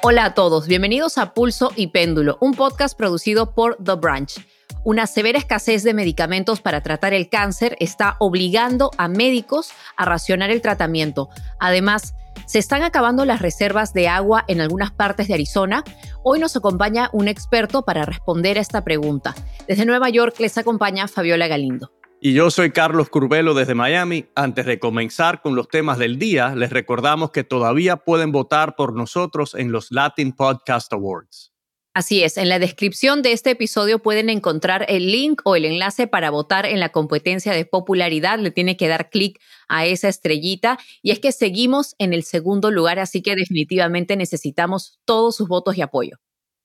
Hola a todos, bienvenidos a Pulso y Péndulo, un podcast producido por The Branch. Una severa escasez de medicamentos para tratar el cáncer está obligando a médicos a racionar el tratamiento. Además, se están acabando las reservas de agua en algunas partes de Arizona. Hoy nos acompaña un experto para responder a esta pregunta. Desde Nueva York les acompaña Fabiola Galindo. Y yo soy Carlos Curbelo desde Miami. Antes de comenzar con los temas del día, les recordamos que todavía pueden votar por nosotros en los Latin Podcast Awards. Así es, en la descripción de este episodio pueden encontrar el link o el enlace para votar en la competencia de popularidad. Le tiene que dar clic a esa estrellita. Y es que seguimos en el segundo lugar, así que definitivamente necesitamos todos sus votos y apoyo.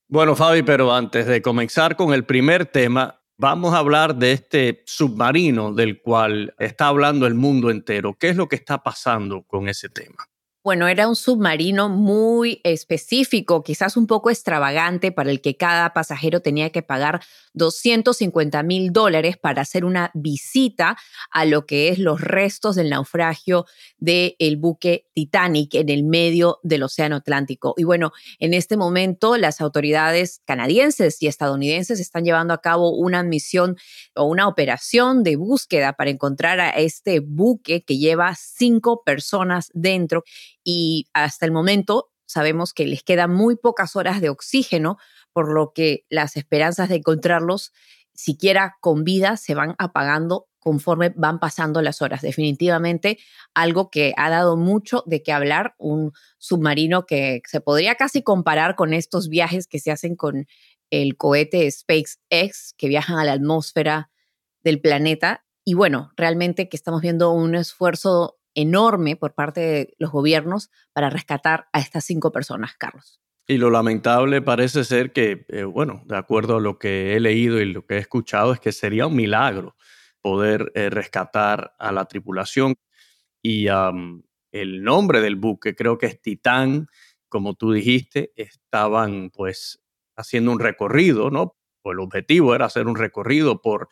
Bueno, Fabi, pero antes de comenzar con el primer tema, Vamos a hablar de este submarino del cual está hablando el mundo entero. ¿Qué es lo que está pasando con ese tema? Bueno, era un submarino muy específico, quizás un poco extravagante, para el que cada pasajero tenía que pagar 250 mil dólares para hacer una visita a lo que es los restos del naufragio del buque Titanic en el medio del Océano Atlántico. Y bueno, en este momento las autoridades canadienses y estadounidenses están llevando a cabo una misión o una operación de búsqueda para encontrar a este buque que lleva cinco personas dentro y hasta el momento sabemos que les quedan muy pocas horas de oxígeno, por lo que las esperanzas de encontrarlos siquiera con vida se van apagando conforme van pasando las horas. Definitivamente algo que ha dado mucho de qué hablar, un submarino que se podría casi comparar con estos viajes que se hacen con el cohete SpaceX, que viajan a la atmósfera del planeta. Y bueno, realmente que estamos viendo un esfuerzo enorme por parte de los gobiernos para rescatar a estas cinco personas, Carlos. Y lo lamentable parece ser que, eh, bueno, de acuerdo a lo que he leído y lo que he escuchado, es que sería un milagro poder eh, rescatar a la tripulación. Y el nombre del buque creo que es Titán, como tú dijiste, estaban pues haciendo un recorrido, ¿no? el objetivo era hacer un recorrido por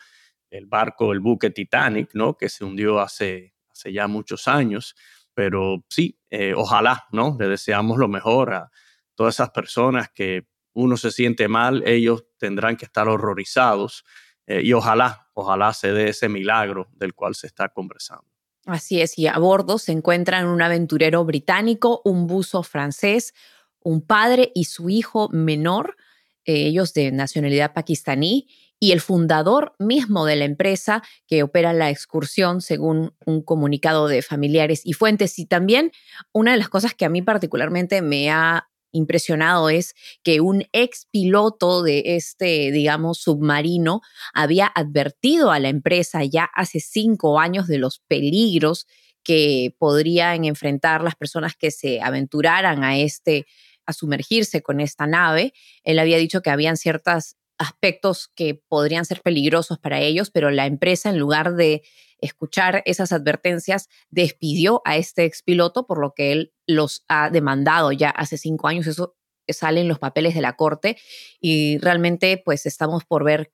el barco, el buque Titanic, ¿no? Que se hundió hace hace ya muchos años, pero sí, eh, ojalá, ¿no? Le deseamos lo mejor a todas esas personas que uno se siente mal, ellos tendrán que estar horrorizados eh, y ojalá, ojalá se dé ese milagro del cual se está conversando. Así es, y a bordo se encuentran un aventurero británico, un buzo francés, un padre y su hijo menor, eh, ellos de nacionalidad pakistaní, y el fundador mismo de la empresa que opera la excursión, según un comunicado de familiares y fuentes. Y también una de las cosas que a mí particularmente me ha impresionado es que un ex piloto de este, digamos, submarino había advertido a la empresa ya hace cinco años de los peligros que podrían enfrentar las personas que se aventuraran a este a sumergirse con esta nave. Él había dicho que habían ciertas aspectos que podrían ser peligrosos para ellos, pero la empresa en lugar de escuchar esas advertencias despidió a este expiloto, por lo que él los ha demandado ya hace cinco años. Eso sale en los papeles de la corte y realmente pues estamos por ver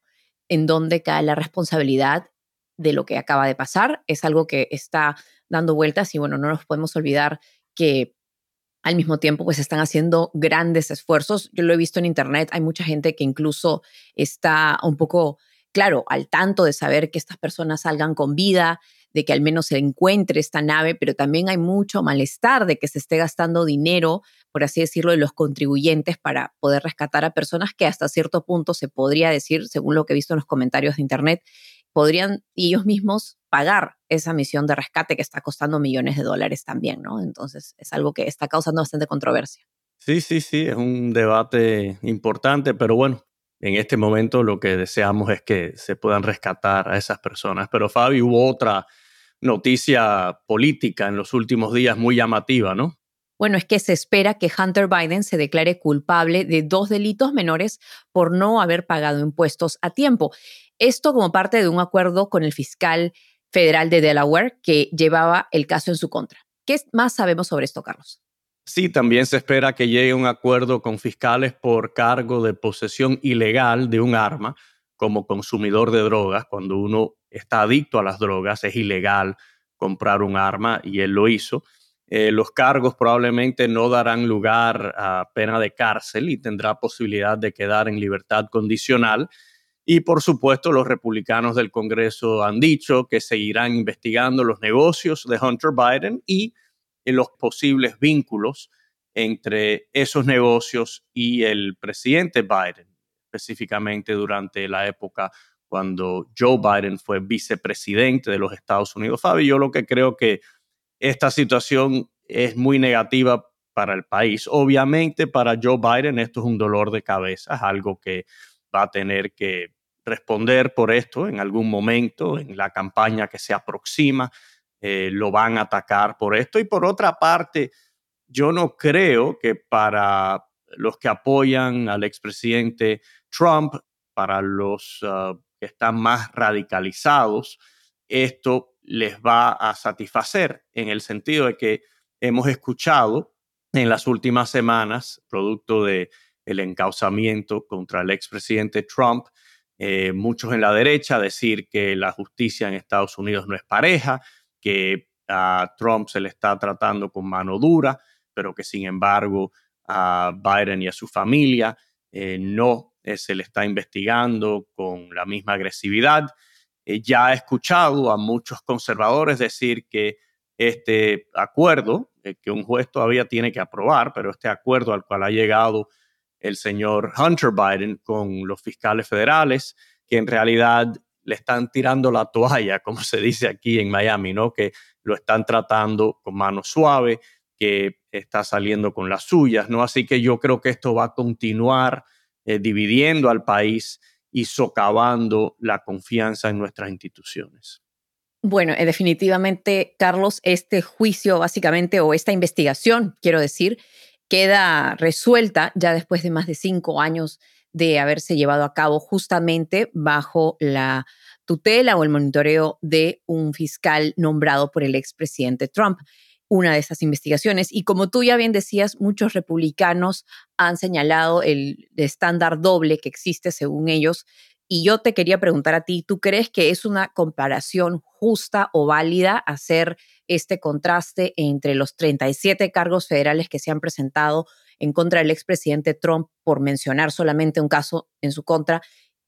en dónde cae la responsabilidad de lo que acaba de pasar. Es algo que está dando vueltas y bueno, no nos podemos olvidar que al mismo tiempo pues están haciendo grandes esfuerzos. Yo lo he visto en internet, hay mucha gente que incluso está un poco, claro, al tanto de saber que estas personas salgan con vida, de que al menos se encuentre esta nave, pero también hay mucho malestar de que se esté gastando dinero, por así decirlo, de los contribuyentes para poder rescatar a personas que hasta cierto punto se podría decir, según lo que he visto en los comentarios de internet, podrían ellos mismos pagar esa misión de rescate que está costando millones de dólares también, ¿no? Entonces es algo que está causando bastante controversia. Sí, sí, sí, es un debate importante, pero bueno, en este momento lo que deseamos es que se puedan rescatar a esas personas. Pero Fabi, hubo otra noticia política en los últimos días muy llamativa, ¿no? Bueno, es que se espera que Hunter Biden se declare culpable de dos delitos menores por no haber pagado impuestos a tiempo. Esto como parte de un acuerdo con el fiscal federal de Delaware que llevaba el caso en su contra. ¿Qué más sabemos sobre esto, Carlos? Sí, también se espera que llegue un acuerdo con fiscales por cargo de posesión ilegal de un arma como consumidor de drogas. Cuando uno está adicto a las drogas, es ilegal comprar un arma y él lo hizo. Eh, los cargos probablemente no darán lugar a pena de cárcel y tendrá posibilidad de quedar en libertad condicional. Y por supuesto, los republicanos del Congreso han dicho que seguirán investigando los negocios de Hunter Biden y los posibles vínculos entre esos negocios y el presidente Biden, específicamente durante la época cuando Joe Biden fue vicepresidente de los Estados Unidos. Fabi, yo lo que creo que esta situación es muy negativa para el país. Obviamente para Joe Biden esto es un dolor de cabeza, algo que va a tener que responder por esto en algún momento en la campaña que se aproxima. Eh, lo van a atacar por esto. Y por otra parte, yo no creo que para los que apoyan al expresidente Trump, para los ah, que están más radicalizados, esto les va a satisfacer en el sentido de que hemos escuchado en las últimas semanas, producto del el encauzamiento contra el expresidente Trump, eh, muchos en la derecha decir que la justicia en Estados Unidos no es pareja, que a Trump se le está tratando con mano dura, pero que sin embargo a Biden y a su familia eh, no eh, se le está investigando con la misma agresividad. Ya he escuchado a muchos conservadores decir que este acuerdo, que un juez todavía tiene que aprobar, pero este acuerdo al cual ha llegado el señor Hunter Biden con los fiscales federales, que en realidad le están tirando la toalla, como se dice aquí en Miami, ¿no? Que lo están tratando con mano suave, que está saliendo con las suyas, ¿no? Así que yo creo que esto va a continuar eh, dividiendo al país y socavando la confianza en nuestras instituciones. Bueno, eh, definitivamente, Carlos, este juicio básicamente, o esta investigación, quiero decir, queda resuelta ya después de más de cinco años de haberse llevado a cabo justamente bajo la tutela o el monitoreo de un fiscal nombrado por el expresidente Trump una de esas investigaciones. Y como tú ya bien decías, muchos republicanos han señalado el estándar doble que existe según ellos. Y yo te quería preguntar a ti, ¿tú crees que es una comparación justa o válida hacer este contraste entre los 37 cargos federales que se han presentado en contra del expresidente Trump por mencionar solamente un caso en su contra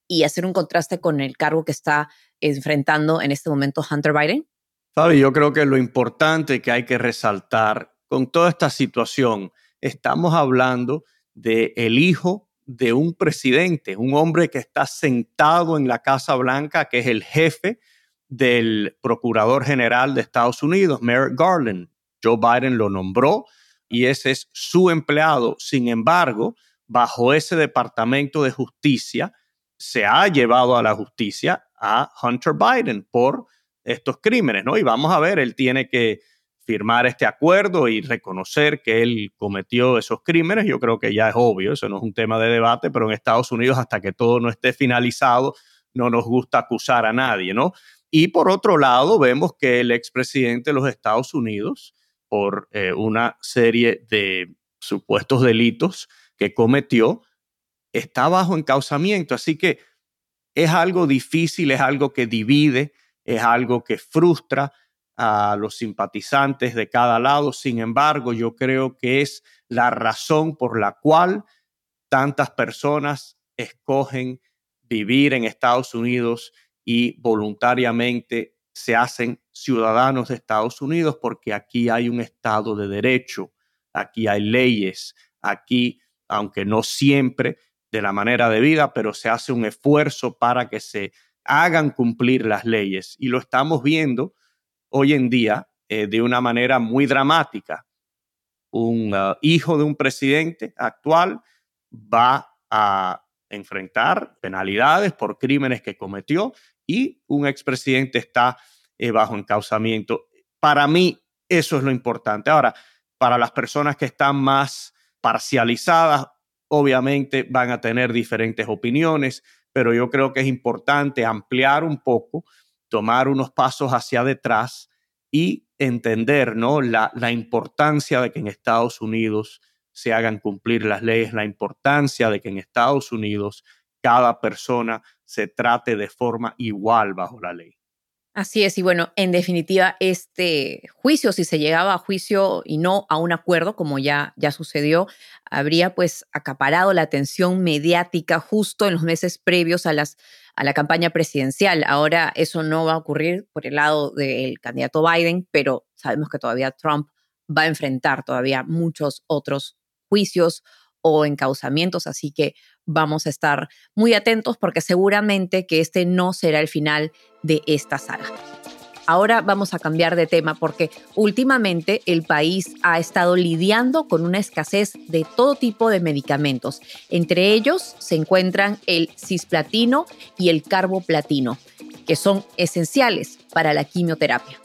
y hacer un contraste con el cargo que está enfrentando en este momento Hunter Biden? Fabi, yo creo que lo importante que hay que resaltar con toda esta situación, estamos hablando de el hijo de un presidente, un hombre que está sentado en la Casa Blanca, que es el jefe del Procurador General de Estados Unidos, Merrick Garland. Joe Biden lo nombró y ese es su empleado. Sin embargo, bajo ese Departamento de Justicia, se ha llevado a la justicia a Hunter Biden por estos crímenes, ¿no? Y vamos a ver, él tiene que firmar este acuerdo y reconocer que él cometió esos crímenes. Yo creo que ya es obvio, eso no es un tema de debate, pero en Estados Unidos hasta que todo no esté finalizado, no nos gusta acusar a nadie, ¿no? Y por otro lado, vemos que el expresidente de los Estados Unidos, por eh, una serie de supuestos delitos que cometió, está bajo encauzamiento. Así que es algo difícil, es algo que divide es algo que frustra a los simpatizantes de cada lado. Sin embargo, yo creo que es la razón por la cual tantas personas escogen vivir en Estados Unidos y voluntariamente se hacen ciudadanos de Estados Unidos porque aquí hay un Estado de derecho, aquí hay leyes, aquí, aunque no siempre de la manera debida, pero se hace un esfuerzo para que se hagan cumplir las leyes. Y lo estamos viendo hoy en día eh, de una manera muy dramática. Un uh, hijo de un presidente actual va a enfrentar penalidades por crímenes que cometió y un expresidente está eh, bajo encauzamiento. Para mí, eso es lo importante. Ahora, para las personas que están más parcializadas, obviamente van a tener diferentes opiniones pero yo creo que es importante ampliar un poco, tomar unos pasos hacia detrás y entender ¿no? la, la importancia de que en Estados Unidos se hagan cumplir las leyes, la importancia de que en Estados Unidos cada persona se trate de forma igual bajo la ley. Así es, y bueno, en definitiva, este juicio, si se llegaba a juicio y no a un acuerdo, como ya, ya sucedió, habría pues acaparado la atención mediática justo en los meses previos a, las, a la campaña presidencial. Ahora eso no va a ocurrir por el lado del candidato Biden, pero sabemos que todavía Trump va a enfrentar todavía muchos otros juicios o encauzamientos, así que vamos a estar muy atentos porque seguramente que este no será el final de esta saga. Ahora vamos a cambiar de tema porque últimamente el país ha estado lidiando con una escasez de todo tipo de medicamentos. Entre ellos se encuentran el cisplatino y el carboplatino, que son esenciales para la quimioterapia.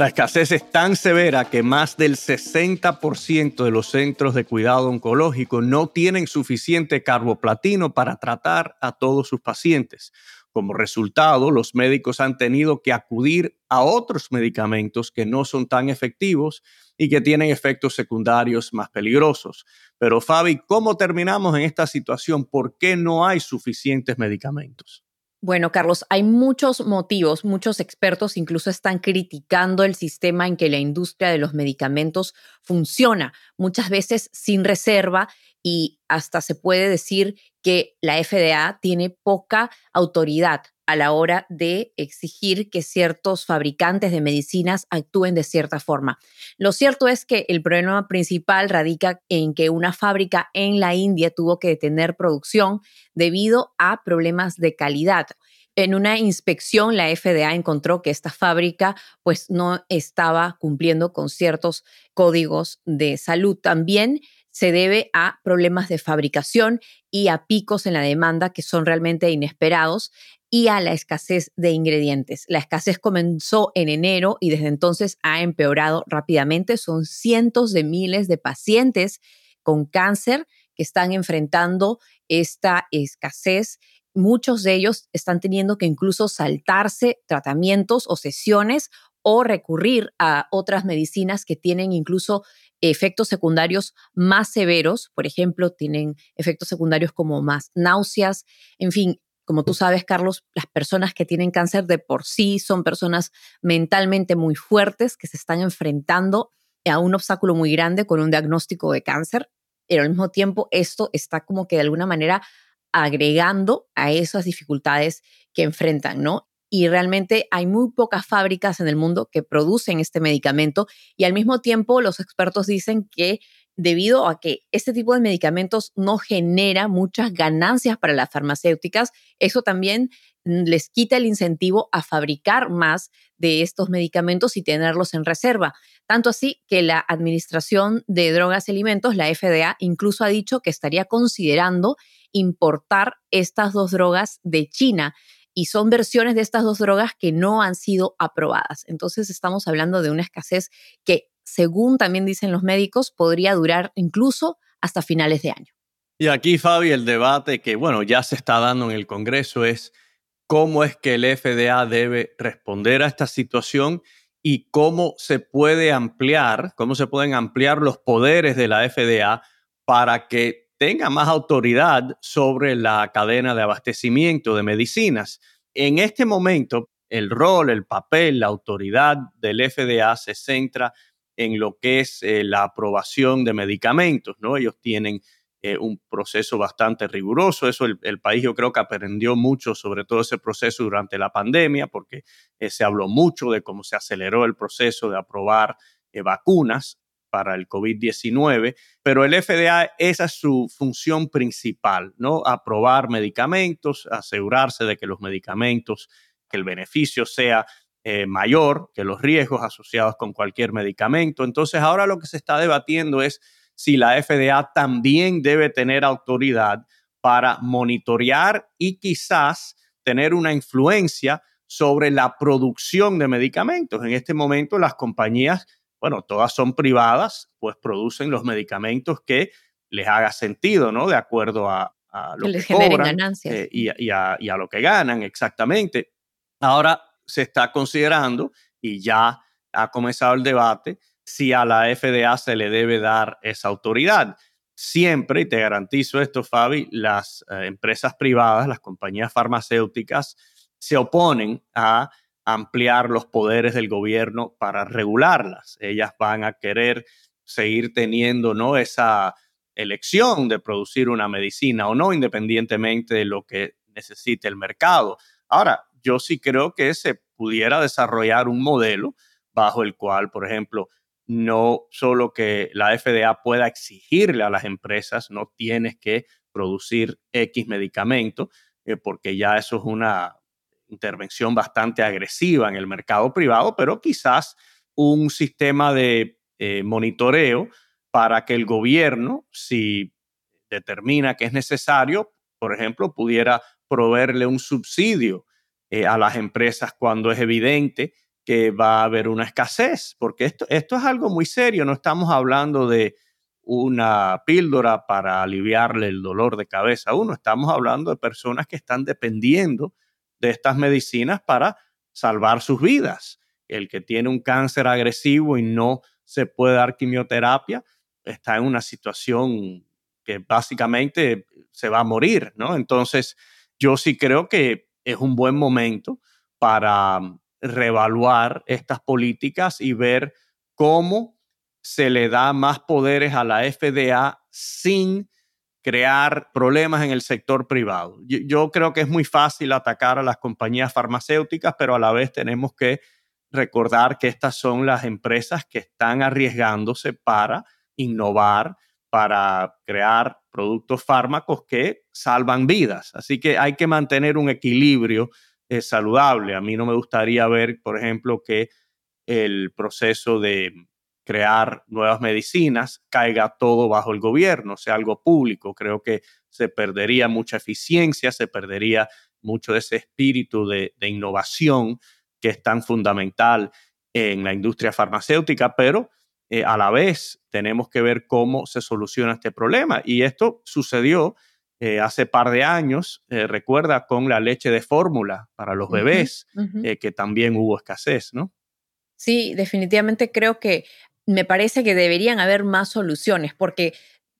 La escasez es tan severa que más del 60% de los centros de cuidado oncológico no tienen suficiente carboplatino para tratar a todos sus pacientes. Como resultado, los médicos han tenido que acudir a otros medicamentos que no son tan efectivos y que tienen efectos secundarios más peligrosos. Pero Fabi, ¿cómo terminamos en esta situación? ¿Por qué no hay suficientes medicamentos? Bueno, Carlos, hay muchos motivos, muchos expertos incluso están criticando el sistema en que la industria de los medicamentos funciona, muchas veces sin reserva y hasta se puede decir que la FDA tiene poca autoridad a la hora de exigir que ciertos fabricantes de medicinas actúen de cierta forma. Lo cierto es que el problema principal radica en que una fábrica en la India tuvo que detener producción debido a problemas de calidad. En una inspección, la FDA encontró que esta fábrica pues no estaba cumpliendo con ciertos códigos de salud. También se debe a problemas de fabricación y a picos en la demanda que son realmente inesperados y a la escasez de ingredientes. La escasez comenzó en enero y desde entonces ha empeorado rápidamente. Son cientos de miles de pacientes con cáncer que están enfrentando esta escasez. Muchos de ellos están teniendo que incluso saltarse tratamientos o sesiones o recurrir a otras medicinas que tienen incluso efectos secundarios más severos, por ejemplo, tienen efectos secundarios como más náuseas, en fin, como tú sabes, Carlos, las personas que tienen cáncer de por sí son personas mentalmente muy fuertes que se están enfrentando a un obstáculo muy grande con un diagnóstico de cáncer, pero al mismo tiempo esto está como que de alguna manera agregando a esas dificultades que enfrentan, ¿no? Y realmente hay muy pocas fábricas en el mundo que producen este medicamento y al mismo tiempo los expertos dicen que debido a que este tipo de medicamentos no genera muchas ganancias para las farmacéuticas, eso también les quita el incentivo a fabricar más de estos medicamentos y tenerlos en reserva. Tanto así que la Administración de Drogas y Alimentos, la FDA, incluso ha dicho que estaría considerando importar estas dos drogas de China y son versiones de estas dos drogas que no han sido aprobadas. Entonces estamos hablando de una escasez que según también dicen los médicos, podría durar incluso hasta finales de año. Y aquí, Fabi, el debate que, bueno, ya se está dando en el Congreso es cómo es que el FDA debe responder a esta situación y cómo se puede ampliar, cómo se pueden ampliar los poderes de la FDA para que tenga más autoridad sobre la cadena de abastecimiento de medicinas. En este momento, el rol, el papel, la autoridad del FDA se centra en lo que es eh, la aprobación de medicamentos, ¿no? Ellos tienen eh, un proceso bastante riguroso. Eso el, país yo creo que aprendió mucho sobre todo ese proceso durante la pandemia, porque eh, se habló mucho de cómo se aceleró el proceso de aprobar vacunas para el COVID-19, pero el FDA, esa es su función principal, ¿no? Aprobar medicamentos, asegurarse de que los medicamentos, que el beneficio sea eh, mayor que los riesgos asociados con cualquier medicamento. Entonces ahora lo que se está debatiendo es si la FDA también debe tener autoridad para monitorear y quizás tener una influencia sobre la producción de medicamentos. En este momento las compañías, bueno, todas son privadas, pues producen los medicamentos que les haga sentido, ¿no? De acuerdo a, lo que, les cobran, ganancias. Eh, y, a, y a lo que ganan, exactamente. Ahora, se está considerando y ya ha comenzado el debate si a la FDA se le debe dar esa autoridad. Siempre, y te garantizo esto, Fabi, las eh, empresas privadas, las compañías farmacéuticas, se oponen a ampliar los poderes del gobierno para regularlas. Ellas van a querer seguir teniendo ¿no? esa elección de producir una medicina o no, independientemente de lo que necesite el mercado. Ahora, yo sí creo que se pudiera desarrollar un modelo bajo el cual, por ejemplo, no solo que la FDA pueda exigirle a las empresas, no tienes que producir X medicamento, eh, porque ya eso es una intervención bastante agresiva en el mercado privado, pero quizás un sistema de eh, monitoreo para que el gobierno, si determina que es necesario, por ejemplo, pudiera proveerle un subsidio eh, a las empresas cuando es evidente que va a haber una escasez, porque esto, esto es algo muy serio, no estamos hablando de una píldora para aliviarle el dolor de cabeza a uno, estamos hablando de personas que están dependiendo de estas medicinas para salvar sus vidas. El que tiene un cáncer agresivo y no se puede dar quimioterapia está en una situación que básicamente se va a morir, ¿no? Entonces, yo sí creo que es un buen momento para reevaluar estas políticas y ver cómo se le da más poderes a la FDA sin crear problemas en el sector privado. Yo, creo que es muy fácil atacar a las compañías farmacéuticas, pero a la vez tenemos que recordar que estas son las empresas que están arriesgándose para innovar, para crear productos fármacos que salvan vidas. Así que hay que mantener un equilibrio eh, saludable. A mí no me gustaría ver, por ejemplo, que el proceso de crear nuevas medicinas, caiga todo bajo el gobierno, sea algo público. Creo que se perdería mucha eficiencia, se perdería mucho de ese espíritu de, innovación que es tan fundamental en la industria farmacéutica, pero eh, a la vez tenemos que ver cómo se soluciona este problema. Y esto sucedió eh, hace par de años, eh, recuerda, con la leche de fórmula para los bebés, que también hubo escasez, ¿no? Sí, definitivamente creo que me parece que deberían haber más soluciones, porque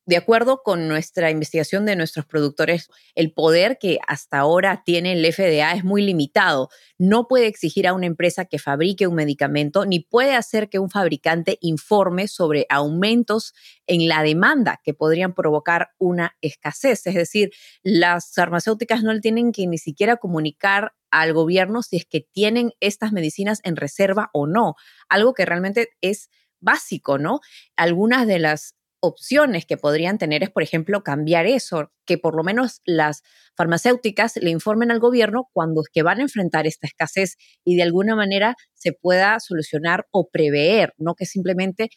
de acuerdo con nuestra investigación de nuestros productores, el poder que hasta ahora tiene el FDA es muy limitado. No puede exigir a una empresa que fabrique un medicamento, ni puede hacer que un fabricante informe sobre aumentos en la demanda que podrían provocar una escasez. Es decir, las farmacéuticas no tienen que ni siquiera comunicar al gobierno si es que tienen estas medicinas en reserva o no, algo que realmente es básico, ¿no? Algunas de las opciones que podrían tener es, por ejemplo, cambiar eso, que por lo menos las farmacéuticas le informen al gobierno cuando es que van a enfrentar esta escasez y de alguna manera se pueda solucionar o prever, no que simplemente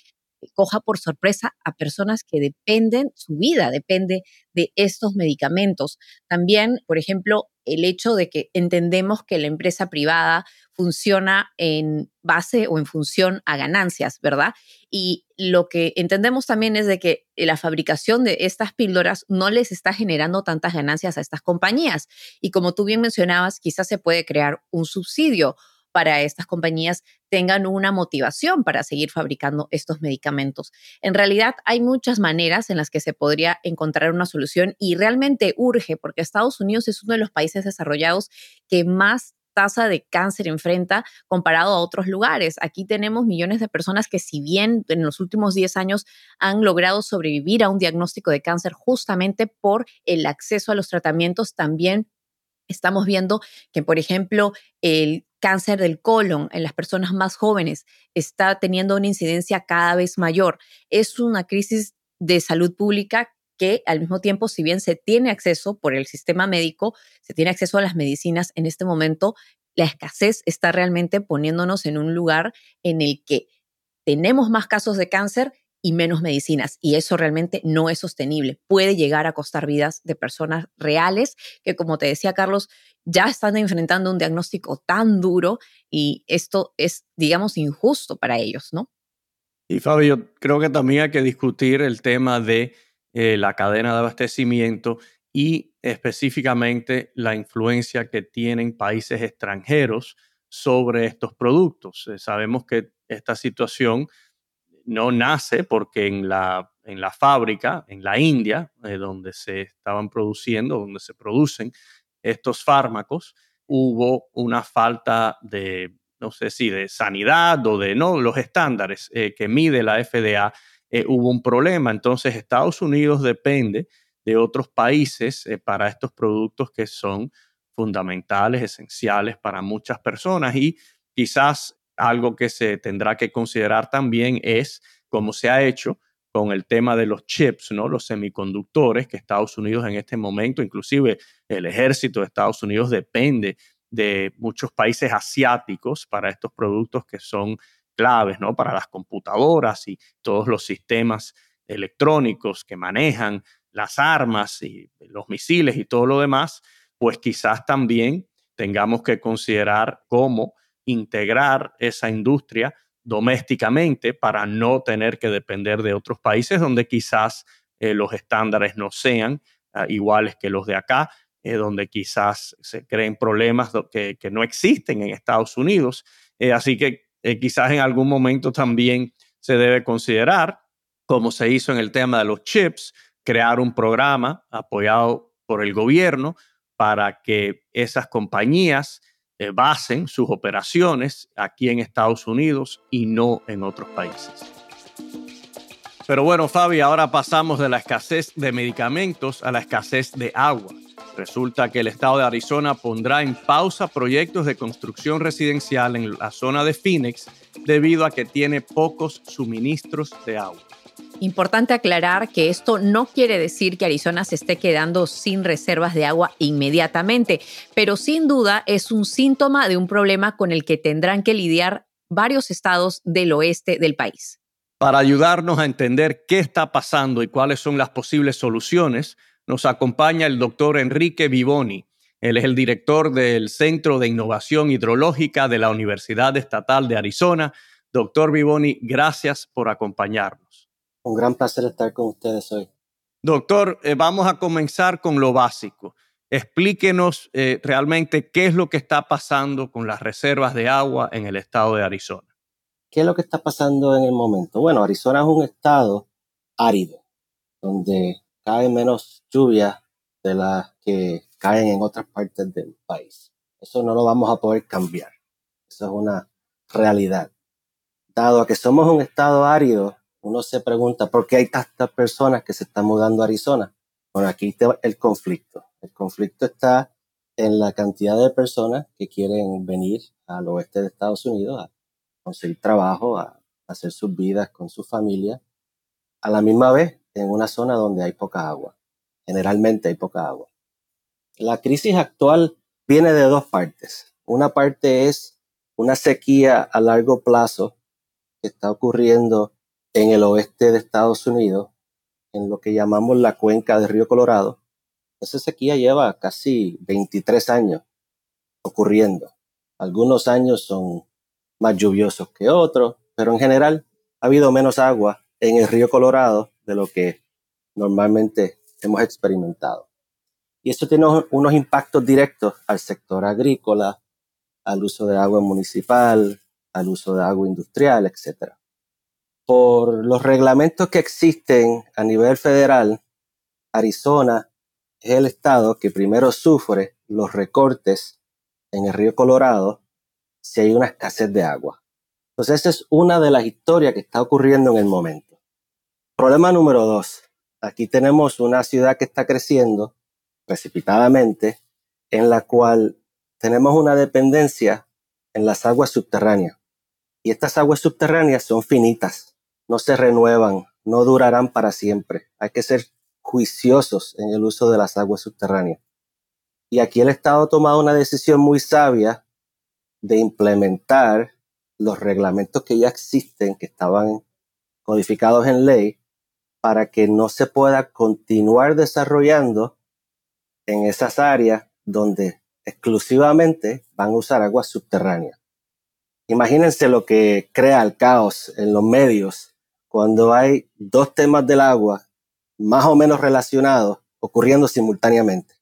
coja por sorpresa a personas que dependen, su vida depende de estos medicamentos. También, por ejemplo, el hecho de que entendemos que la empresa privada funciona en base o en función a ganancias, ¿verdad? Y lo que entendemos también es de que la fabricación de estas píldoras no les está generando tantas ganancias a estas compañías. Y como tú bien mencionabas, quizás se puede crear un subsidio para estas compañías tengan una motivación para seguir fabricando estos medicamentos. En realidad hay muchas maneras en las que se podría encontrar una solución y realmente urge porque Estados Unidos es uno de los países desarrollados que más tasa de cáncer enfrenta comparado a otros lugares. Aquí tenemos millones de personas que si bien en los últimos 10 años han logrado sobrevivir a un diagnóstico de cáncer justamente por el acceso a los tratamientos, también estamos viendo que, por ejemplo, el cáncer del colon en las personas más jóvenes está teniendo una incidencia cada vez mayor. Es una crisis de salud pública que al mismo tiempo, si bien se tiene acceso por el sistema médico, se tiene acceso a las medicinas en este momento, la escasez está realmente poniéndonos en un lugar en el que tenemos más casos de cáncer y menos medicinas. Y eso realmente no es sostenible. Puede llegar a costar vidas de personas reales que, como te decía Carlos, ya están enfrentando un diagnóstico tan duro y esto es, digamos, injusto para ellos, ¿no? Y Fabio, creo que también hay que discutir el tema de eh, la cadena de abastecimiento y específicamente la influencia que tienen países extranjeros sobre estos productos. Eh, sabemos que esta situación no nace porque en la, en la fábrica, en la India, eh, donde se estaban produciendo, donde se producen estos fármacos, hubo una falta de no sé si de sanidad o de no, los estándares eh, que mide la FDA, eh, hubo un problema. Entonces Estados Unidos depende de otros países para estos productos que son fundamentales, esenciales para muchas personas y quizás algo que se tendrá que considerar también es, como se ha hecho, con el tema de los chips, ¿no? Los semiconductores que Estados Unidos en este momento, inclusive el ejército de Estados Unidos depende de muchos países asiáticos para estos productos que son claves, ¿no? Para las computadoras y todos los sistemas electrónicos que manejan las armas y los misiles y todo lo demás, pues quizás también tengamos que considerar cómo integrar esa industria domésticamente para no tener que depender de otros países donde quizás eh, los estándares no sean ah, iguales que los de acá, eh, donde quizás se creen problemas que, no existen en Estados Unidos. Eh, así que quizás en algún momento también se debe considerar, como se hizo en el tema de los chips, crear un programa apoyado por el gobierno para que esas compañías eh, basen sus operaciones aquí en Estados Unidos y no en otros países. Pero bueno, Fabi, ahora pasamos de la escasez de medicamentos a la escasez de agua. Resulta que el estado de Arizona pondrá en pausa proyectos de construcción residencial en la zona de Phoenix debido a que tiene pocos suministros de agua. Importante aclarar que esto no quiere decir que Arizona se esté quedando sin reservas de agua inmediatamente, pero sin duda es un síntoma de un problema con el que tendrán que lidiar varios estados del oeste del país. Para ayudarnos a entender qué está pasando y cuáles son las posibles soluciones, nos acompaña el doctor Enrique Vivoni. Él es el director del Centro de Innovación Hidrológica de la Universidad Estatal de Arizona. Doctor Vivoni, gracias por acompañarnos. Un gran placer estar con ustedes hoy. Doctor, eh, vamos a comenzar con lo básico. Explíquenos eh, realmente qué es lo que está pasando con las reservas de agua en el estado de Arizona. ¿Qué es lo que está pasando en el momento? Bueno, Arizona es un estado árido, donde cae menos lluvia de las que caen en otras partes del país. Eso no lo vamos a poder cambiar. Eso es una realidad. Dado que somos un estado árido, uno se pregunta por qué hay tantas personas que se están mudando a Arizona. Bueno, aquí está el conflicto. El conflicto está en la cantidad de personas que quieren venir al oeste de Estados Unidos a conseguir trabajo, a hacer sus vidas con su familia, a la misma vez en una zona donde hay poca agua. Generalmente hay poca agua. La crisis actual viene de dos partes. Una parte es una sequía a largo plazo que está ocurriendo en el oeste de Estados Unidos, en lo que llamamos la cuenca del río Colorado. Esa sequía lleva casi 23 años ocurriendo. Algunos años son más lluviosos que otros, pero en general ha habido menos agua en el río Colorado de lo que normalmente hemos experimentado. Y eso tiene unos impactos directos al sector agrícola, al uso de agua municipal, al uso de agua industrial, etcétera por los reglamentos que existen a nivel federal, Arizona es el estado que primero sufre los recortes en el río Colorado si hay una escasez de agua. Entonces esa es una de las historias que está ocurriendo en el momento. Problema número dos. Aquí tenemos una ciudad que está creciendo precipitadamente, en la cual tenemos una dependencia en las aguas subterráneas. Y estas aguas subterráneas son finitas no se renuevan, no durarán para siempre. Hay que ser juiciosos en el uso de las aguas subterráneas. Y aquí el Estado ha tomado una decisión muy sabia de implementar los reglamentos que ya existen, que estaban codificados en ley, para que no se pueda continuar desarrollando en esas áreas donde exclusivamente van a usar aguas subterráneas. Imagínense lo que crea el caos en los medios cuando hay dos temas del agua más o menos relacionados ocurriendo simultáneamente.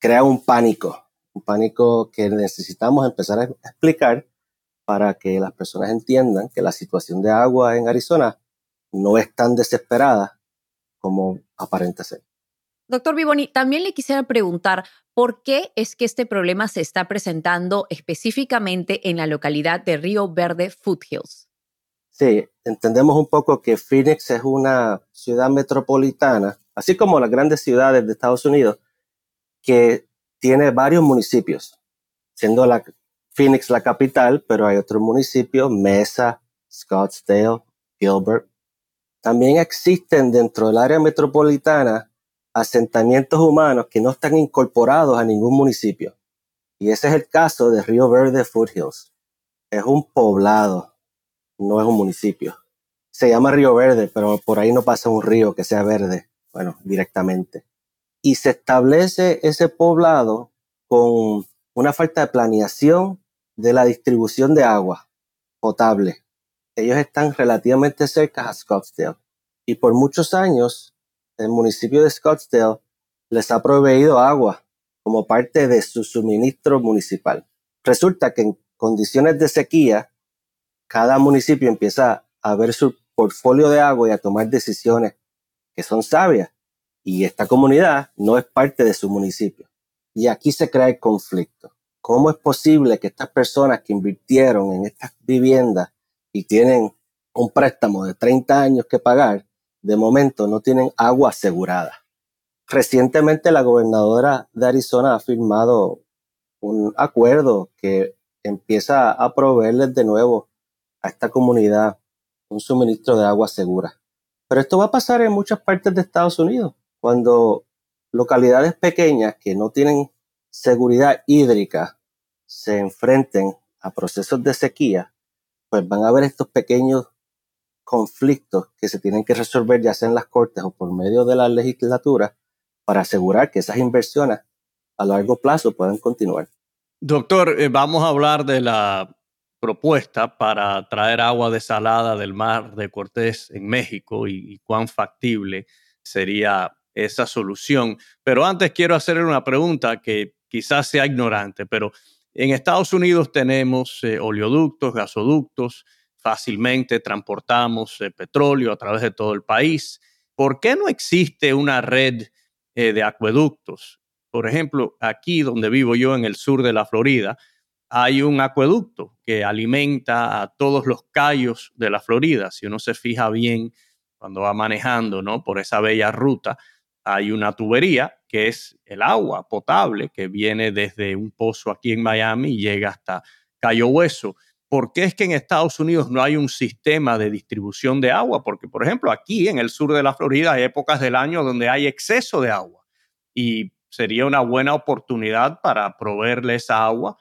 Crea un pánico, un pánico que necesitamos empezar a explicar para que las personas entiendan que la situación de agua en Arizona no es tan desesperada como aparenta ser. Doctor Vivoni, también le quisiera preguntar por qué es que este problema se está presentando específicamente en la localidad de Río Verde Foothills. Sí, entendemos un poco que Phoenix es una ciudad metropolitana, así como las grandes ciudades de Estados Unidos, que tiene varios municipios, siendo la Phoenix la capital, pero hay otros municipios, Mesa, Scottsdale, Gilbert. También existen dentro del área metropolitana asentamientos humanos que no están incorporados a ningún municipio. Y ese es el caso de Río Verde Foothills. Es un poblado, no es un municipio. Se llama Río Verde, pero por ahí no pasa un río que sea verde, bueno, directamente. Y se establece ese poblado con una falta de planeación de la distribución de agua potable. Ellos están relativamente cerca a Scottsdale y por muchos años el municipio de Scottsdale les ha proveído agua como parte de su suministro municipal. Resulta que en condiciones de sequía, cada municipio empieza a ver su portfolio de agua y a tomar decisiones que son sabias. Y esta comunidad no es parte de su municipio. Y aquí se crea el conflicto. ¿Cómo es posible que estas personas que invirtieron en estas viviendas y tienen un préstamo de 30 años que pagar, de momento no tienen agua asegurada? Recientemente la gobernadora de Arizona ha firmado un acuerdo que empieza a proveerles de nuevo a esta comunidad un suministro de agua segura. Pero esto va a pasar en muchas partes de Estados Unidos, cuando localidades pequeñas que no tienen seguridad hídrica se enfrenten a procesos de sequía, pues van a haber estos pequeños conflictos que se tienen que resolver ya sea en las cortes o por medio de la legislatura para asegurar que esas inversiones a largo plazo puedan continuar. Doctor, eh, vamos a hablar de la propuesta para traer agua desalada del mar de Cortés en México y, cuán factible sería esa solución. Pero antes quiero hacerle una pregunta que quizás sea ignorante, pero en Estados Unidos tenemos eh, oleoductos, gasoductos, fácilmente transportamos eh, petróleo a través de todo el país. ¿Por qué no existe una red eh, de acueductos? Por ejemplo, aquí donde vivo yo en el sur de la Florida, hay un acueducto que alimenta a todos los callos de la Florida. Si uno se fija bien cuando va manejando ¿no? por esa bella ruta, hay una tubería que es el agua potable que viene desde un pozo aquí en Miami y llega hasta Cayo Hueso. ¿Por qué es que en Estados Unidos no hay un sistema de distribución de agua? Porque, por ejemplo, aquí en el sur de la Florida hay épocas del año donde hay exceso de agua y sería una buena oportunidad para proveerle esa agua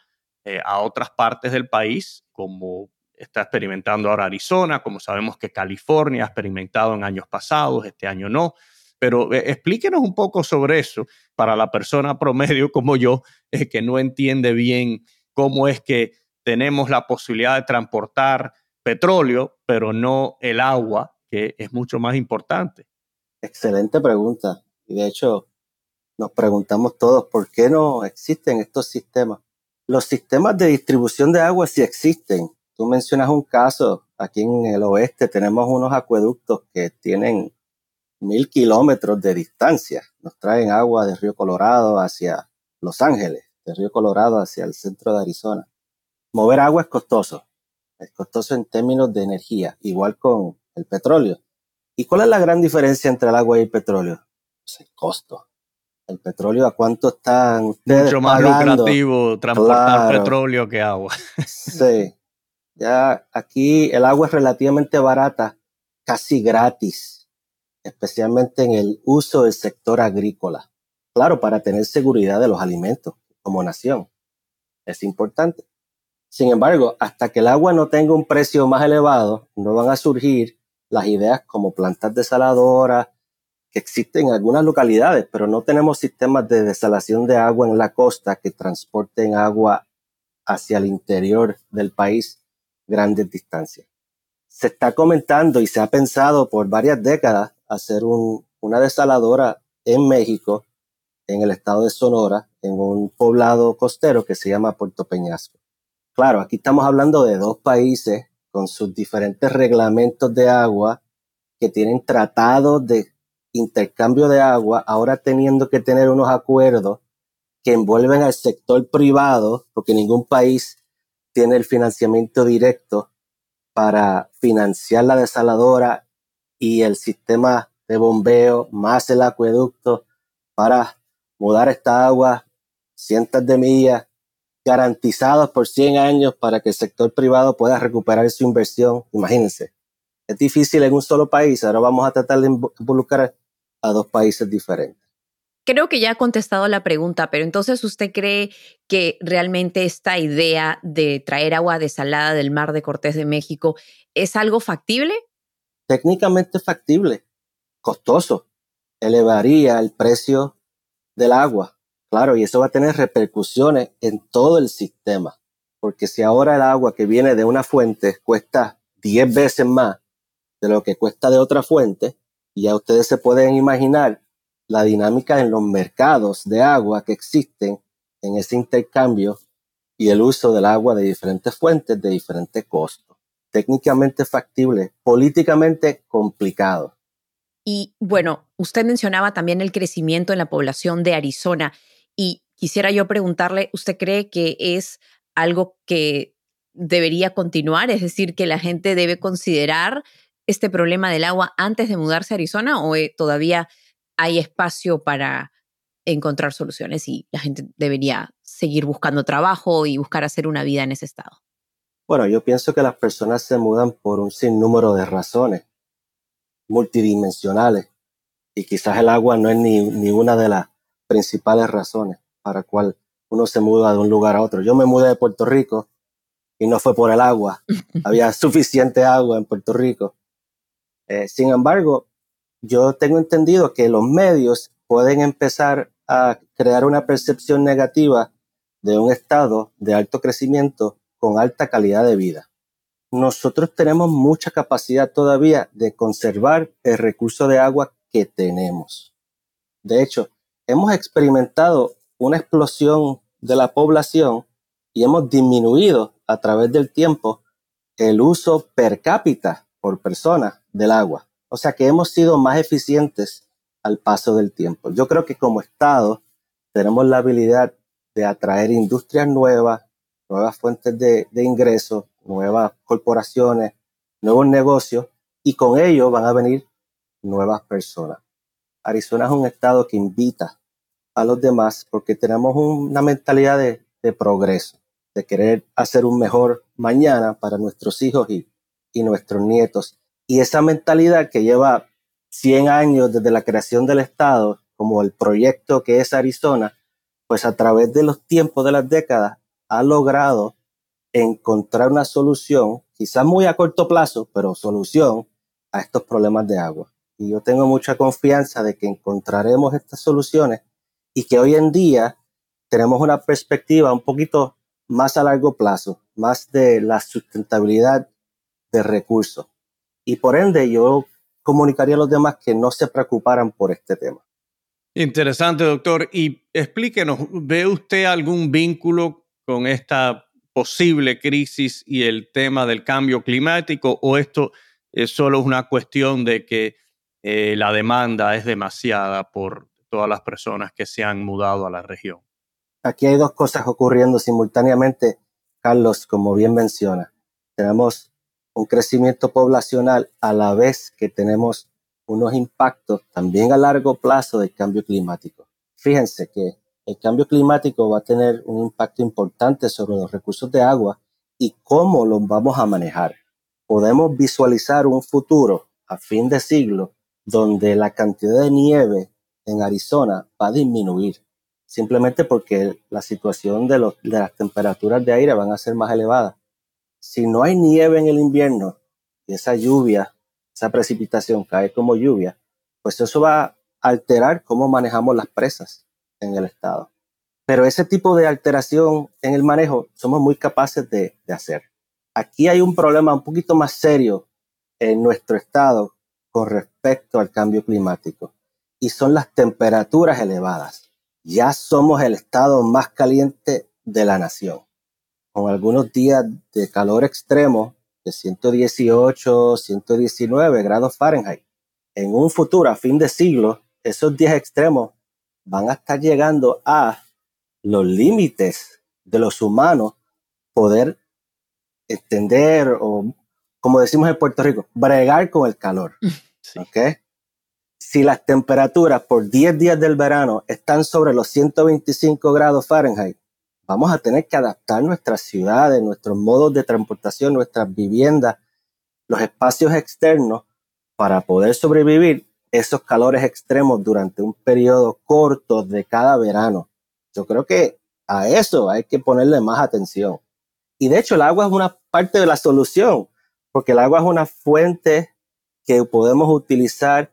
eh, a otras partes del país, como está experimentando ahora Arizona, como sabemos que California ha experimentado en años pasados, este año no. Pero eh, explíquenos un poco sobre eso para la persona promedio como yo, eh, que no entiende bien cómo es que tenemos la posibilidad de transportar petróleo, pero no el agua, que es mucho más importante. Excelente pregunta. Y de hecho, nos preguntamos todos por qué no existen estos sistemas. Los sistemas de distribución de agua sí existen. Tú mencionas un caso, aquí en el oeste tenemos unos acueductos que tienen mil kilómetros de distancia. Nos traen agua de Río Colorado hacia Los Ángeles, de Río Colorado hacia el centro de Arizona. Mover agua es costoso. Es costoso en términos de energía, igual con el petróleo. ¿Y cuál es la gran diferencia entre el agua y el petróleo? Pues el costo. El petróleo, ¿a cuánto están ustedes Mucho más lucrativo transportar petróleo que agua. sí. Ya aquí el agua es relativamente barata, casi gratis especialmente en el uso del sector agrícola. Claro, para tener seguridad de los alimentos como nación. Es importante. Sin embargo, hasta que el agua no tenga un precio más elevado, no van a surgir las ideas como plantas desaladoras que existen en algunas localidades, pero no tenemos sistemas de desalación de agua en la costa que transporten agua hacia el interior del país grandes distancias. Se está comentando y se ha pensado por varias décadas hacer una desaladora en México, en el estado de Sonora, en un poblado costero que se llama Puerto Peñasco. Claro, aquí estamos hablando de dos países con sus diferentes reglamentos de agua que tienen tratados de intercambio de agua, ahora teniendo que tener unos acuerdos que envuelven al sector privado, porque ningún país tiene el financiamiento directo para financiar la desaladora y el sistema de bombeo más el acueducto para mudar esta agua cientos de millas garantizados por 100 años para que el sector privado pueda recuperar su inversión. Imagínense, es difícil en un solo país, ahora vamos a tratar de involucrar a dos países diferentes. Creo que ya ha contestado la pregunta, pero entonces usted cree que realmente esta idea de traer agua desalada del mar de Cortés de México es algo factible? Técnicamente factible, costoso, elevaría el precio del agua, claro, y eso va a tener repercusiones en todo el sistema, porque si ahora el agua que viene de una fuente cuesta 10 veces más de lo que cuesta de otra fuente, ya ustedes se pueden imaginar la dinámica en los mercados de agua que existen en ese intercambio y el uso del agua de diferentes fuentes de diferentes costos. Técnicamente factible, políticamente complicado. Y bueno, usted mencionaba también el crecimiento en la población de Arizona y quisiera yo preguntarle, ¿usted cree que es algo que debería continuar? Es decir, que la gente debe considerar este problema del agua antes de mudarse a Arizona o eh, todavía hay espacio para encontrar soluciones y la gente debería seguir buscando trabajo y buscar hacer una vida en ese estado? Bueno, yo pienso que las personas se mudan por un sinnúmero de razones multidimensionales y quizás el agua no es ni, ni una de las principales razones para cual uno se muda de un lugar a otro. Yo me mudé de Puerto Rico y no fue por el agua. Había suficiente agua en Puerto Rico. Eh, sin embargo, yo tengo entendido que los medios pueden empezar a crear una percepción negativa de un estado de alto crecimiento con alta calidad de vida. Nosotros tenemos mucha capacidad todavía de conservar el recurso de agua que tenemos. De hecho, hemos experimentado una explosión de la población y hemos disminuido a través del tiempo el uso per cápita por persona del agua. O sea que hemos sido más eficientes al paso del tiempo. Yo creo que como Estado tenemos la habilidad de atraer industrias nuevas, nuevas fuentes de, ingresos, nuevas corporaciones, nuevos negocios y con ello van a venir nuevas personas. Arizona es un estado que invita a los demás porque tenemos una mentalidad de, de progreso, de querer hacer un mejor mañana para nuestros hijos y nuestros nietos. Y esa mentalidad que lleva 100 años desde la creación del Estado, como el proyecto que es Arizona, pues a través de los tiempos de las décadas ha logrado encontrar una solución, quizás muy a corto plazo, pero solución a estos problemas de agua. Y yo tengo mucha confianza de que encontraremos estas soluciones y que hoy en día tenemos una perspectiva un poquito más a largo plazo, más de la sustentabilidad de recursos y por ende yo comunicaría a los demás que no se preocuparan por este tema. Interesante, doctor. Y explíquenos, ¿ve usted algún vínculo con esta posible crisis y el tema del cambio climático o esto es solo una cuestión de que eh, la demanda es demasiada por todas las personas que se han mudado a la región? Aquí hay dos cosas ocurriendo simultáneamente, Carlos, como bien menciona. Tenemos un crecimiento poblacional a la vez que tenemos unos impactos también a largo plazo del cambio climático. Fíjense que el cambio climático va a tener un impacto importante sobre los recursos de agua y cómo los vamos a manejar. Podemos visualizar un futuro a fin de siglo donde la cantidad de nieve en Arizona va a disminuir, simplemente porque la situación de, de las temperaturas de aire van a ser más elevadas si no hay nieve en el invierno y esa lluvia, esa precipitación cae como lluvia, pues eso va a alterar cómo manejamos las presas en el estado. Pero ese tipo de alteración en el manejo somos muy capaces de, de hacer. Aquí hay un problema un poquito más serio en nuestro estado con respecto al cambio climático y son las temperaturas elevadas. Ya somos el estado más caliente de la nación con algunos días de calor extremo de 118, 119 grados Fahrenheit. en un futuro, a fin de siglo, esos días extremos van a estar llegando a los límites de los humanos poder entender o, como decimos en Puerto Rico, bregar con el calor. Si las temperaturas por 10 días del verano están sobre los 125 grados Fahrenheit, vamos a tener que adaptar nuestras ciudades, nuestros modos de transportación, nuestras viviendas, los espacios externos para poder sobrevivir esos calores extremos durante un periodo corto de cada verano. Yo creo que a eso hay que ponerle más atención. Y de hecho el agua es una parte de la solución, porque el agua es una fuente que podemos utilizar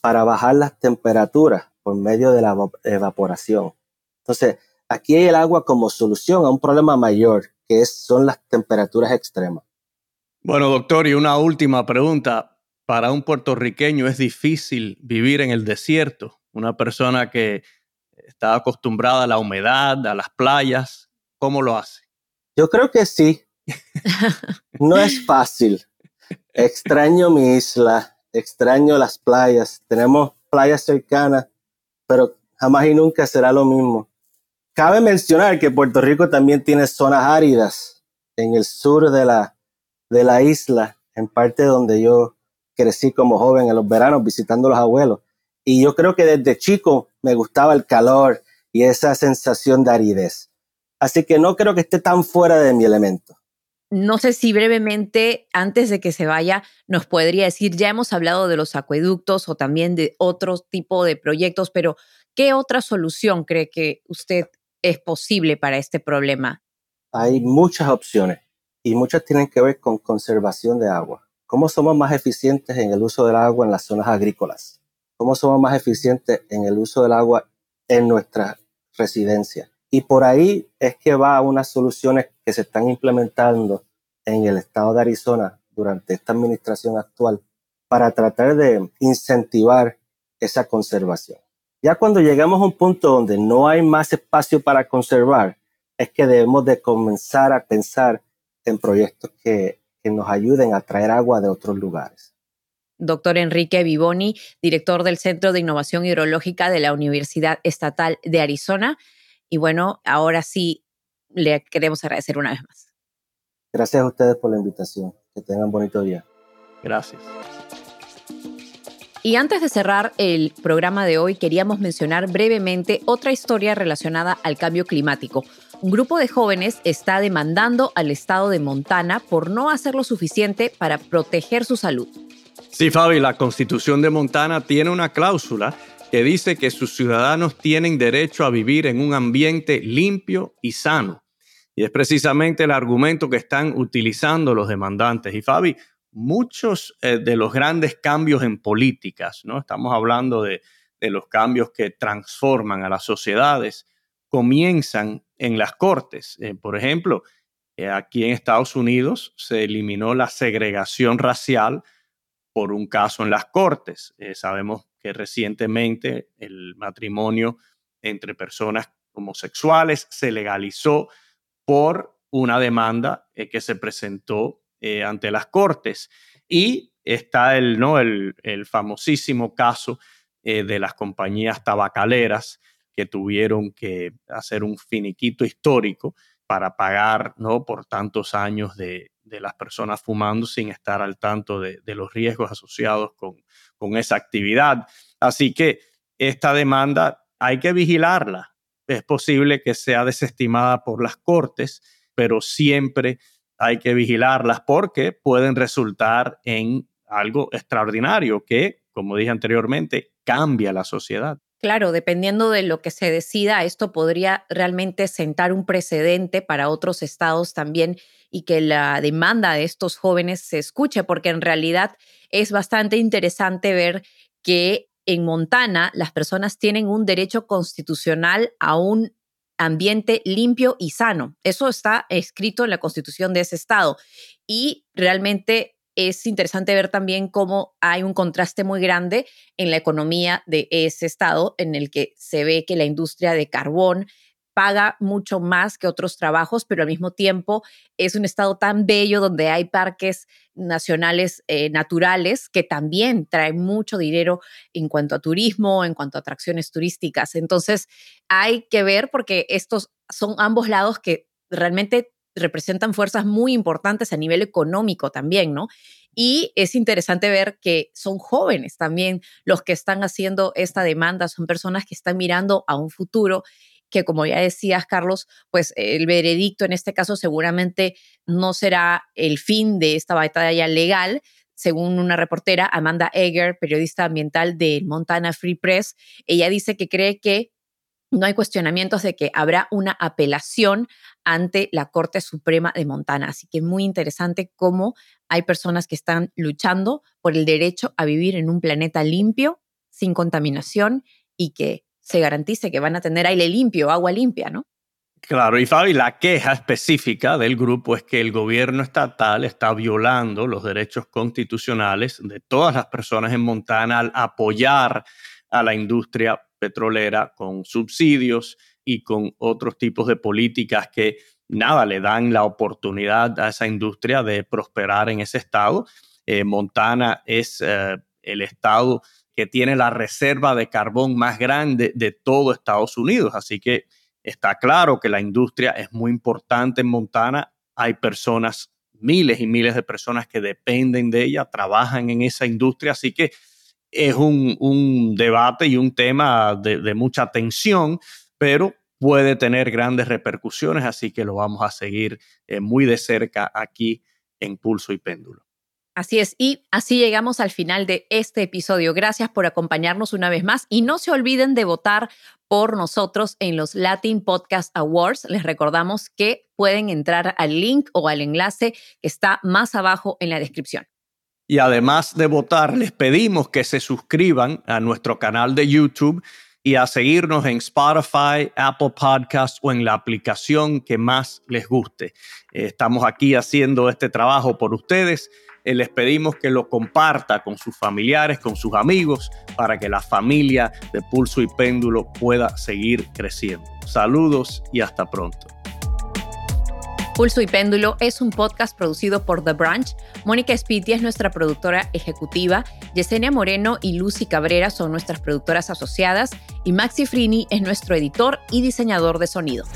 para bajar las temperaturas por medio de la evaporación. Entonces, aquí hay el agua como solución a un problema mayor, que son las temperaturas extremas. Bueno, doctor, y una última pregunta. Para un puertorriqueño es difícil vivir en el desierto. Una persona que está acostumbrada a la humedad, a las playas, ¿cómo lo hace? Yo creo que sí. No es fácil. Extraño mi isla, extraño las playas. Tenemos playas cercanas, pero jamás y nunca será lo mismo. Cabe mencionar que Puerto Rico también tiene zonas áridas en el sur de la, de la isla, en parte donde yo crecí como joven en los veranos visitando a los abuelos. Y yo creo que desde chico me gustaba el calor y esa sensación de aridez. Así que no creo que esté tan fuera de mi elemento. No sé si brevemente, antes de que se vaya, nos podría decir, ya hemos hablado de los acueductos o también de otro tipo de proyectos, pero ¿qué otra solución cree que usted es posible para este problema? Hay muchas opciones y muchas tienen que ver con conservación de agua. ¿Cómo somos más eficientes en el uso del agua en las zonas agrícolas? ¿Cómo somos más eficientes en el uso del agua en nuestras residencias? Y por ahí es que va unas soluciones que se están implementando en el estado de Arizona durante esta administración actual para tratar de incentivar esa conservación. Ya cuando llegamos a un punto donde no hay más espacio para conservar, es que debemos de comenzar a pensar en proyectos que, que nos ayuden a traer agua de otros lugares. Doctor Enrique Vivoni, director del Centro de Innovación Hidrológica de la Universidad Estatal de Arizona. Y bueno, ahora sí le queremos agradecer una vez más. Gracias a ustedes por la invitación. Que tengan bonito día. Gracias. Y antes de cerrar el programa de hoy, queríamos mencionar brevemente otra historia relacionada al cambio climático. Un grupo de jóvenes está demandando al estado de Montana por no hacer lo suficiente para proteger su salud. Sí, Fabi, la constitución de Montana tiene una cláusula que dice que sus ciudadanos tienen derecho a vivir en un ambiente limpio y sano. Y es precisamente el argumento que están utilizando los demandantes. Y Fabi, muchos eh, de los grandes cambios en políticas, ¿no? Estamos hablando de, los cambios que transforman a las sociedades, comienzan en las cortes. Eh, por ejemplo, eh, aquí en Estados Unidos se eliminó la segregación racial por un caso en las cortes. sabemos que recientemente el matrimonio entre personas homosexuales se legalizó por una demanda que se presentó eh, ante las cortes. Y está el, ¿no? el, famosísimo caso eh, de las compañías tabacaleras que tuvieron que hacer un finiquito histórico para pagar ¿no? por tantos años de, las personas fumando sin estar al tanto de, de los riesgos asociados con, con esa actividad. Así que esta demanda hay que vigilarla. Es posible que sea desestimada por las cortes, pero siempre hay que vigilarlas porque pueden resultar en algo extraordinario que, como dije anteriormente, cambia la sociedad. Claro, dependiendo de lo que se decida, esto podría realmente sentar un precedente para otros estados también y que la demanda de estos jóvenes se escuche, porque en realidad es bastante interesante ver que en Montana las personas tienen un derecho constitucional a un ambiente limpio y sano. Eso está escrito en la constitución de ese estado. Y realmente es interesante ver también cómo hay un contraste muy grande en la economía de ese estado, en el que se ve que la industria de carbón paga mucho más que otros trabajos, pero al mismo tiempo es un estado tan bello donde hay parques nacionales eh, naturales que también traen mucho dinero en cuanto a turismo, en cuanto a atracciones turísticas. Entonces hay que ver porque estos son ambos lados que realmente representan fuerzas muy importantes a nivel económico también, ¿no? Y es interesante ver que son jóvenes también los que están haciendo esta demanda, son personas que están mirando a un futuro que como ya decías, Carlos, pues el veredicto en este caso seguramente no será el fin de esta batalla legal, según una reportera, Amanda Egger, periodista ambiental del Montana Free Press, ella dice que cree que no hay cuestionamientos de que habrá una apelación ante la Corte Suprema de Montana. Así que muy interesante cómo hay personas que están luchando por el derecho a vivir en un planeta limpio, sin contaminación y que se garantice que van a tener aire limpio, agua limpia, ¿no? Claro, y Fabi, la queja específica del grupo es que el gobierno estatal está violando los derechos constitucionales de todas las personas en Montana al apoyar a la industria petrolera con subsidios y con otros tipos de políticas que nada le dan la oportunidad a esa industria de prosperar en ese estado. Eh, Montana es eh, el estado que tiene la reserva de carbón más grande de todo Estados Unidos. Así que está claro que la industria es muy importante en Montana. Hay personas, miles y miles de personas que dependen de ella, trabajan en esa industria. Así que es un, debate y un tema de, mucha tensión, pero puede tener grandes repercusiones. Así que lo vamos a seguir eh, muy de cerca aquí en Pulso y Péndulo. Así es, y así llegamos al final de este episodio. Gracias por acompañarnos una vez más y no se olviden de votar por nosotros en los Latin Podcast Awards. Les recordamos que pueden entrar al link o al enlace que está más abajo en la descripción. Y además de votar, les pedimos que se suscriban a nuestro canal de YouTube y a seguirnos en Spotify, Apple Podcasts o en la aplicación que más les guste. Estamos aquí haciendo este trabajo por ustedes eh, les pedimos que lo comparta con sus familiares, con sus amigos, para que la familia de Pulso y Péndulo pueda seguir creciendo. Saludos y hasta pronto. Pulso y Péndulo es un podcast producido por The Branch. Mónica Spitti es nuestra productora ejecutiva, Yesenia Moreno y Lucy Cabrera son nuestras productoras asociadas y Maxi Frini es nuestro editor y diseñador de sonido.